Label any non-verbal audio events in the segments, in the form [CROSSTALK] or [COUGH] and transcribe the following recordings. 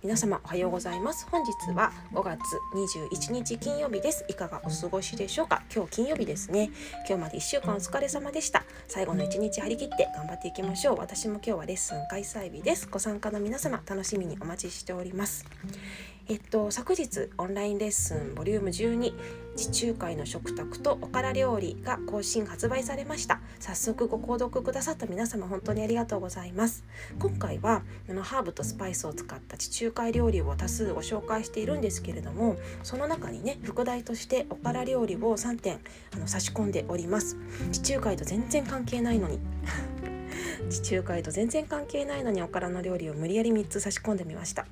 皆様おはようございます。本日は5月21日金曜日です。いかがお過ごしでしょうか？今日金曜日ですね。今日まで1週間お疲れ様でした。最後の1日張り切って頑張っていきましょう。私も今日はレッスン開催日です。ご参加の皆様楽しみにお待ちしております。えっと、昨日オンラインレッスンボリューム12地中海の食卓とおから料理が更新発売されました。早速ご購読くださった皆様本当にありがとうございます。今回はあのハーブとスパイスを使った地中海料理を多数ご紹介しているんですけれどもその中にね副題としておから料理を3点あの差し込んでおります。地中海と全然関係ないのに。[LAUGHS] 地中海と全然関係ないのにおからの料理を無理やり3つ差し込んでみました。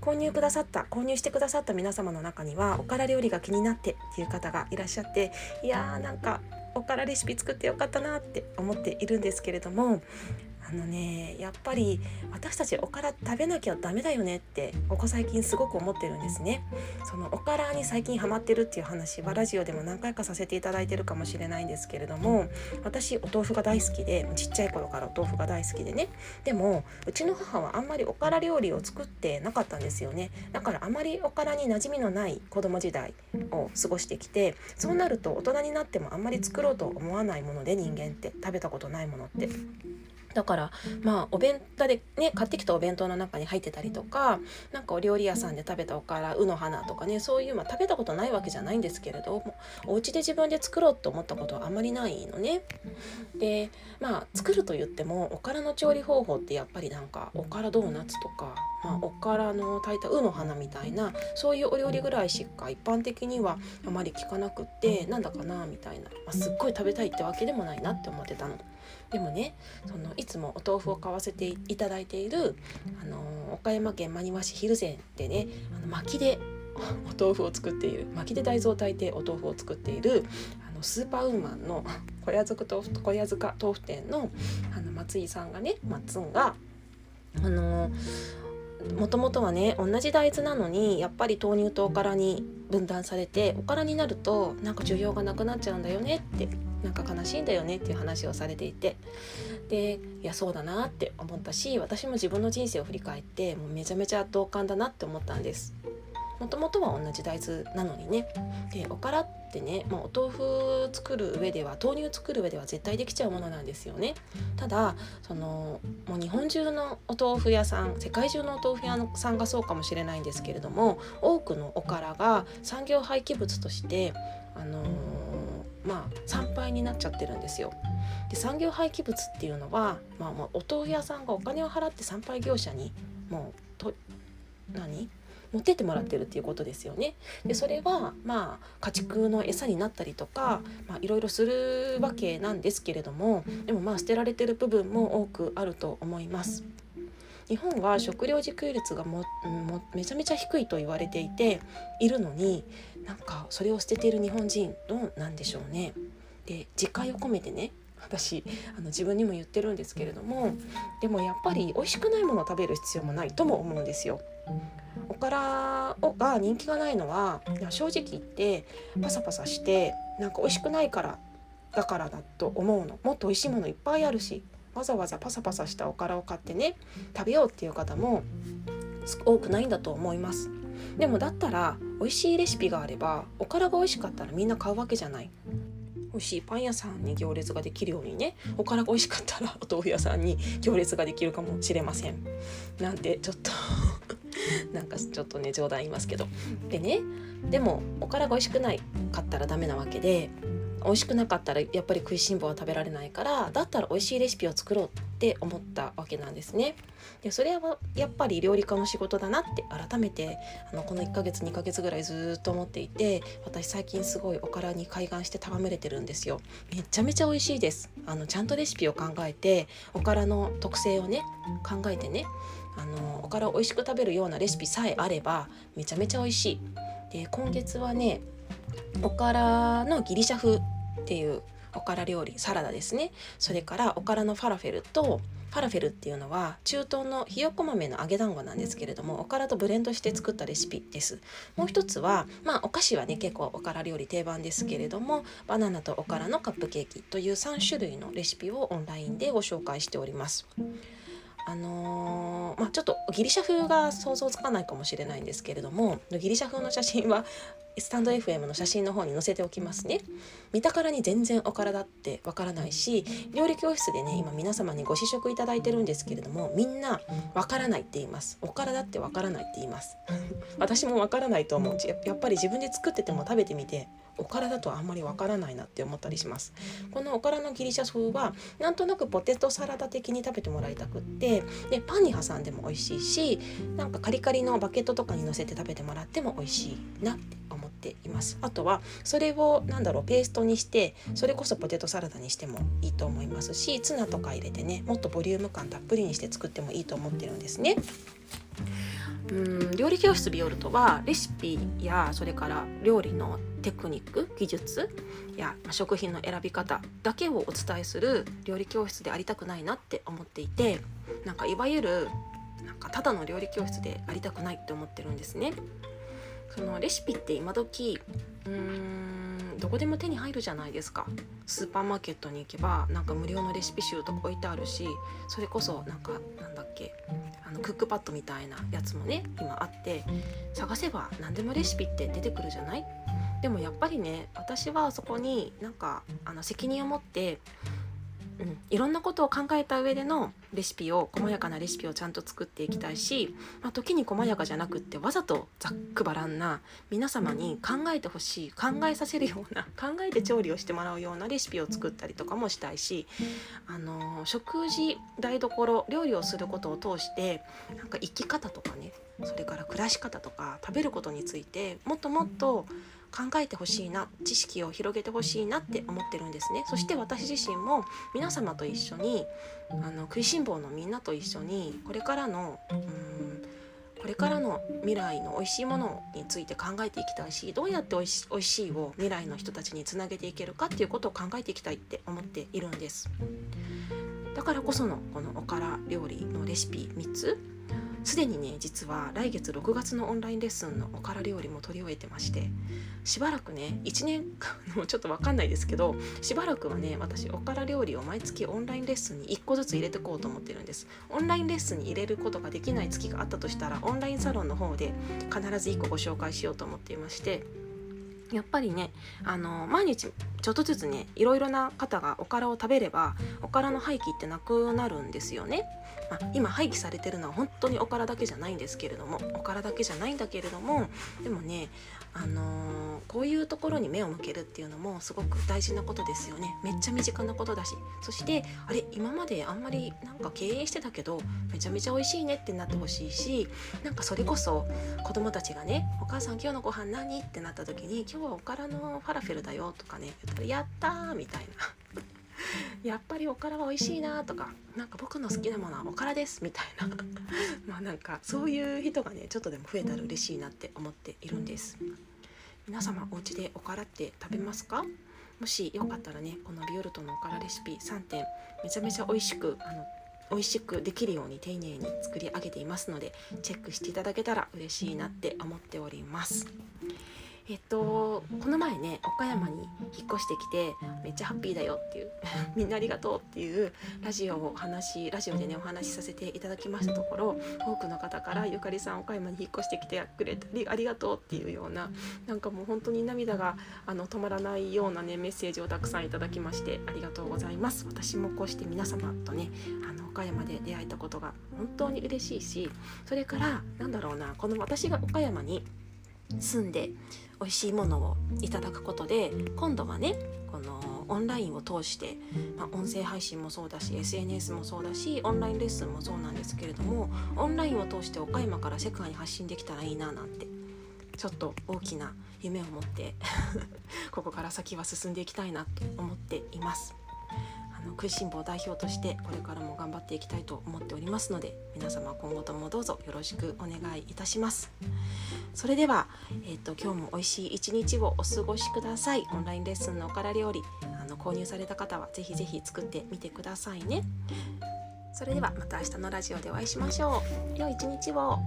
購入くださった購入してくださった皆様の中にはおから料理が気になってっていう方がいらっしゃっていやーなんかおからレシピ作ってよかったなって思っているんですけれどもあのねやっぱり私たちおから食べなきゃダメだよねってここ最近すごく思ってるんですね。そのおからに最近ハマってるっていう話はラジオでも何回かさせていただいてるかもしれないんですけれども私お豆腐が大好きでちっちゃい頃からお豆腐が大好きでね。でもうちの母はあんまりおから料理を作ってなかったんですよね。だからあまりおからに馴染みのない子供時代を過ごしてきてそうなると大人になってもあんまり作ろうと思わないもので人間って。食べたことないものって。だからまあお弁当でね買ってきたお弁当の中に入ってたりとか何かお料理屋さんで食べたおからうの花とかねそういう、まあ、食べたことないわけじゃないんですけれどお家で自分で作ろうと思ったことはあまりないのね。でまあ作ると言ってもおからの調理方法ってやっぱりなんかおからドーナツとか、まあ、おからの炊いたうの花みたいなそういうお料理ぐらいしか一般的にはあまり聞かなくってなんだかなみたいな、まあ、すっごい食べたいってわけでもないなって思ってたの。でもねそのいつもお豆腐を買わせていただいている、あの岡山県真庭市蒜山でねあの薪で [LAUGHS] お豆腐を作っている薪で大豆を炊いてお豆腐を作っているあのスーパーウーマンの小屋塚豆腐小屋塚豆腐店のあの松井さんがね松んがあのもともとはね同じ大豆なのにやっぱり豆乳とおからに分断されておからになるとなんか需要がなくなっちゃうんだよねってなんか悲しいんだよねっていう話をされていて。でいやそうだなって思ったし私も自分の人生を振り返ってもうめちゃめちゃ同感だなって思ったんです。もともとは同じ大豆なのにね。でおからってね、まあ、お豆腐作る上では豆乳作る上では絶対できちゃうものなんですよね。ただそのもう日本中のお豆腐屋さん世界中のお豆腐屋さんがそうかもしれないんですけれども多くのおからが産業廃棄物としてあのーまあ参拝になっちゃってるんですよ。で産業廃棄物っていうのは、まあ、まあお豆腐屋さんがお金を払って参拝業者にもうと何？持ってってもらってるっていうことですよね。でそれはまあ家畜の餌になったりとかいろいろするわけなんですけれどもでもまあ捨てられてる部分も多くあると思います。日本は食料自給率がももめちゃめちゃ低いと言われていているのになんかそれを捨てている日本人どうなんでしょうね。で自戒を込めてね私あの自分にも言ってるんですけれどもでもやっぱり美味しくないものを食べる必要もないとも思うんですよ。おからが人気がないのは正直言ってパサパサしてなんか美味しくないからだからだと思うのもっと美味しいものいっぱいあるしわざわざパサパサしたおからを買ってね食べようっていう方も多くないんだと思います。でもだったら美味しいレシピがあればおからが美味しかったらみんな買うわけじゃない。美味しいパン屋さんに行列ができるようにねおからが美味しかったらお豆腐屋さんに行列ができるかもしれません。なんでちょっと [LAUGHS] なんかちょっとね冗談言いますけど。でねでもおからが美味しくないかったらダメなわけで美味しくなかったらやっぱり食いしん坊は食べられないからだったら美味しいレシピを作ろうって思ったわけなんですね。でそれはやっぱり料理家の仕事だなって改めてあのこの1ヶ月2ヶ月ぐらいずっと思っていて私最近すごいおからに開眼して戯れてるんですよ。めちゃめちゃ美味しいです。あのちゃんとレシピを考えておからの特性をね考えてねあのおからを美味しく食べるようなレシピさえあればめちゃめちゃ美味しい。で今月はねおからのギリシャ風っていうおから料理サラダですね。それからおからのファラフェルとファラフェルっていうのは中東のひよこ豆の揚げ団子なんですけれどもおからとブレンドして作ったレシピです。もう一つはまあお菓子はね結構おから料理定番ですけれどもバナナとおからのカップケーキという3種類のレシピをオンラインでご紹介しております。あのー、まあ、ちょっとギリシャ風が想像つかないかもしれないんですけれどもギリシャ風の写真はスタンド FM の写真の方に載せておきますね。見たからに全然お体ってわからないし料理教室でね今皆様にご試食いただいてるんですけれどもみんなわからないって言います。お体ってわからないって言います。[LAUGHS] 私もわからないと思うやっぱり自分で作ってても食べてみておからだとあんまりわからないなって思ったりしますこのおからのギリシャ風はなんとなくポテトサラダ的に食べてもらいたくってでパンに挟んでも美味しいしなんかカリカリのバケットとかにのせて食べてもらっても美味しいなって思っていますあとはそれをなんだろうペーストにしてそれこそポテトサラダにしてもいいと思いますしツナとか入れてねもっとボリューム感たっぷりにして作ってもいいと思ってるんですね。うん料理教室ビオルトはレシピやそれから料理のテクニック技術や食品の選び方だけをお伝えする料理教室でありたくないなって思っていてなんかいわゆるなんかただの料理教室でありたくないって思ってるんですね。そのレシピって今時うーんどこでも手に入るじゃないですか。スーパーマーケットに行けばなんか無料のレシピ集とか置いてあるしそれこそなんかなんだっけあのクックパッドみたいなやつもね今あって探せば何でもレシピって出てくるじゃない？でもやっぱりね私はそこになんかあの責任を持ってうん、いろんなことを考えた上でのレシピを細やかなレシピをちゃんと作っていきたいし、まあ、時に細やかじゃなくってわざとざっくばらんな皆様に考えてほしい考えさせるような [LAUGHS] 考えて調理をしてもらうようなレシピを作ったりとかもしたいし、あの食事台所料理をすることを通してなんか生き方とかねそれから暮らし方とか食べることについてもっともっと考えてほしいな知識を広げてほしいなって思ってるんですね。そして私自身も皆様と一緒にあの食いしん坊のみんなと一緒にこれからのうんこれからの未来の美味しいものについて考えていきたいしどうやって美味し美味しいを未来の人たちにつなげていけるかっていうことを考えていきたいって思っているんです。だからこそのこのおから料理のレシピ3つすでにね実は来月6月のオンラインレッスンのおから料理も取り終えてましてしばらくね1年 [LAUGHS] 間のちょっと分かんないですけどしばらくはね私おから料理を毎月オンラインレッスンに1個ずつ入れてこうと思ってるんです。オンラインレッスンに入れることができない月があったとしたらオンラインサロンの方で必ず1個ご紹介しようと思っていましてやっぱりねあの毎日ちょっとずつねいろいろな方がおからを食べればおからの廃棄ってなくなるんですよね。まあ、今廃棄されてるのは本当におからだけじゃないんですけれどもおからだけじゃないんだけれどもでもねあのー、こういうところに目を向けるっていうのもすごく大事なことですよね。めっちゃ身近なことだし。そしてあれ今まであんまりなんか敬遠してたけどめちゃめちゃ美味しいねってなってほしいしなんかそれこそ子供たちがね「お母さん今日のご飯何?」ってなった時に「今日はおからのファラフェルだよ」とかね言ったら「やったー」みたいな。[LAUGHS] やっぱりおからは美味しいなとかなんか僕の好きなものはおからですみたいな。[LAUGHS] まあなんかそういう人がねちょっとでも増えたら嬉しいなって思っているんです。皆様お家でおからって食べますか？もしよかったらねこのビオルトのおからレシピ3点めちゃめちゃ美味しくあの美味しくできるように丁寧に作り上げていますのでチェックしていただけたら嬉しいなって思っております。えっとこの前ね岡山に引っ越してきてめっちゃハッピーだよっていう [LAUGHS] みんなありがとうっていうラジオを話ラジオでねお話しさせていただきましたところ多くの方からゆかりさん岡山に引っ越してきてくれてありがとうっていうようななんかもう本当に涙があの止まらないようなねメッセージをたくさんいただきましてありがとうございます。私もこうして皆様とねあの岡山で出会えたことが本当に嬉しいしそれからなんだろうなこの私が岡山に住んで美味しいものをいただくことで今度はねこのオンラインを通して、まあ、音声配信もそうだし SNS もそうだしオンラインレッスンもそうなんですけれどもオンラインを通して岡山から世界に発信できたらいいななんてちょっと大きな夢を持って [LAUGHS] ここから先は進んでいきたいなと思っています。あの食いしん坊代表としてこれからも頑張っていきたいと思っておりますので皆様今後ともどうぞよろしくお願いいたしますそれでは、えーと、今日も美味しい一日をお過ごしください。オンラインレッスンのおから料理あの購入された方はぜひぜひ作ってみてくださいね。それではまた明日のラジオでお会いしましょう。良い一日を。